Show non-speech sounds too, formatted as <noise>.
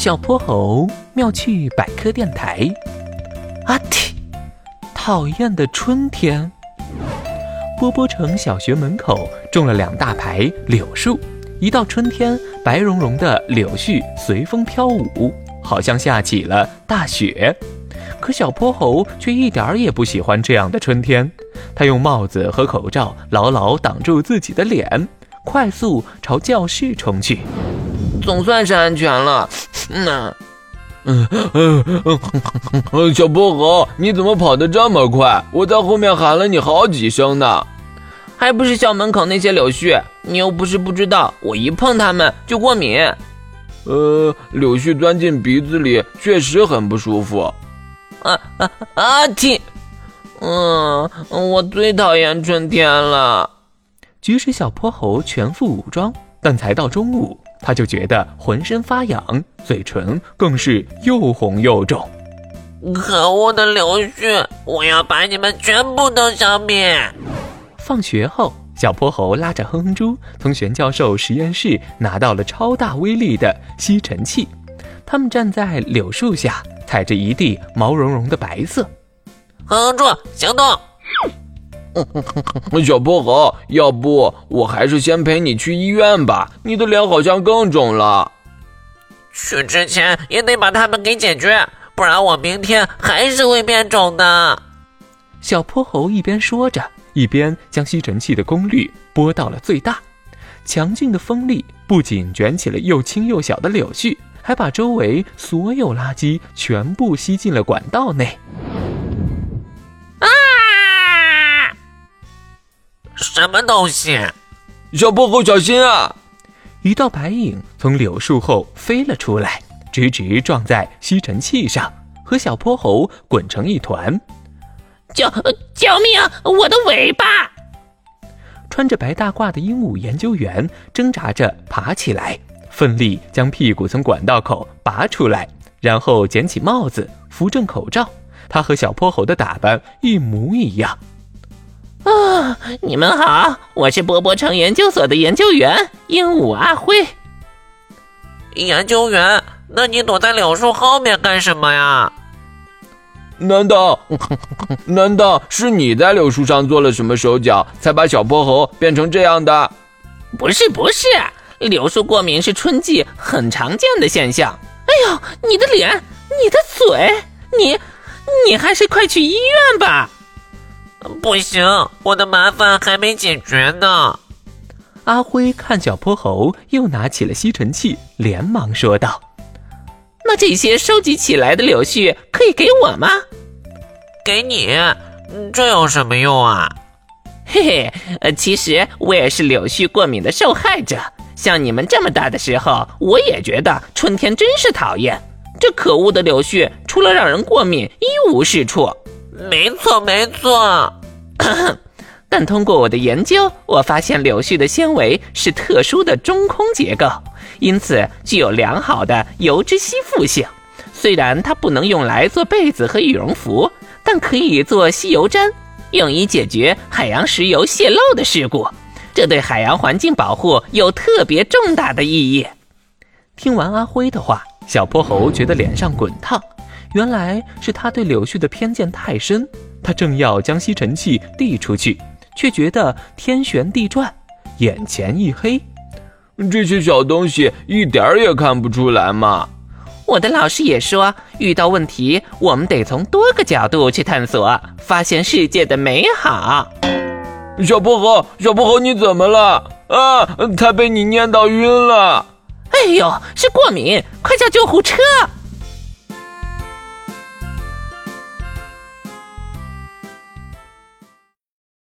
小泼猴妙趣百科电台，阿嚏！讨厌的春天。波波城小学门口种了两大排柳树，一到春天，白茸茸的柳絮随风飘舞，好像下起了大雪。可小泼猴却一点儿也不喜欢这样的春天，他用帽子和口罩牢牢挡住自己的脸，快速朝教室冲去。总算是安全了。嗯嗯嗯嗯，<laughs> 小泼猴，你怎么跑得这么快？我在后面喊了你好几声呢。还不是校门口那些柳絮，你又不是不知道，我一碰它们就过敏。呃，柳絮钻进鼻子里确实很不舒服。啊啊啊！嚏！嗯，我最讨厌春天了。即使小泼猴全副武装，但才到中午。他就觉得浑身发痒，嘴唇更是又红又肿。可恶的柳絮，我要把你们全部都消灭！放学后，小泼猴拉着哼哼猪从玄教授实验室拿到了超大威力的吸尘器。他们站在柳树下，踩着一地毛茸茸的白色。哼哼猪，行动！小泼猴，要不我还是先陪你去医院吧？你的脸好像更肿了。去之前也得把它们给解决，不然我明天还是会变肿的。小泼猴一边说着，一边将吸尘器的功率拨到了最大。强劲的风力不仅卷起了又轻又小的柳絮，还把周围所有垃圾全部吸进了管道内。什么东西？小泼猴，小心啊！一道白影从柳树后飞了出来，直直撞在吸尘器上，和小泼猴滚成一团。救救命！我的尾巴！穿着白大褂的鹦鹉研究员挣扎着爬起来，奋力将屁股从管道口拔出来，然后捡起帽子，扶正口罩。他和小泼猴的打扮一模一样。啊！你们好，我是波波城研究所的研究员鹦鹉阿辉。研究员，那你躲在柳树后面干什么呀？难道 <laughs> 难道是你在柳树上做了什么手脚，才把小泼猴变成这样的？不是不是，柳树过敏是春季很常见的现象。哎呦，你的脸，你的嘴，你你还是快去医院吧。不行，我的麻烦还没解决呢。阿辉看小泼猴又拿起了吸尘器，连忙说道：“那这些收集起来的柳絮可以给我吗？给你，这有什么用啊？嘿嘿，呃，其实我也是柳絮过敏的受害者。像你们这么大的时候，我也觉得春天真是讨厌。这可恶的柳絮，除了让人过敏，一无是处。”没错，没错。<coughs> 但通过我的研究，我发现柳絮的纤维是特殊的中空结构，因此具有良好的油脂吸附性。虽然它不能用来做被子和羽绒服，但可以做吸油毡，用以解决海洋石油泄漏的事故。这对海洋环境保护有特别重大的意义。听完阿辉的话，小泼猴觉得脸上滚烫。原来是他对柳絮的偏见太深，他正要将吸尘器递出去，却觉得天旋地转，眼前一黑。这些小东西一点儿也看不出来嘛！我的老师也说，遇到问题我们得从多个角度去探索，发现世界的美好。小薄荷，小薄荷，你怎么了？啊，他被你念到晕了！哎呦，是过敏，快叫救护车！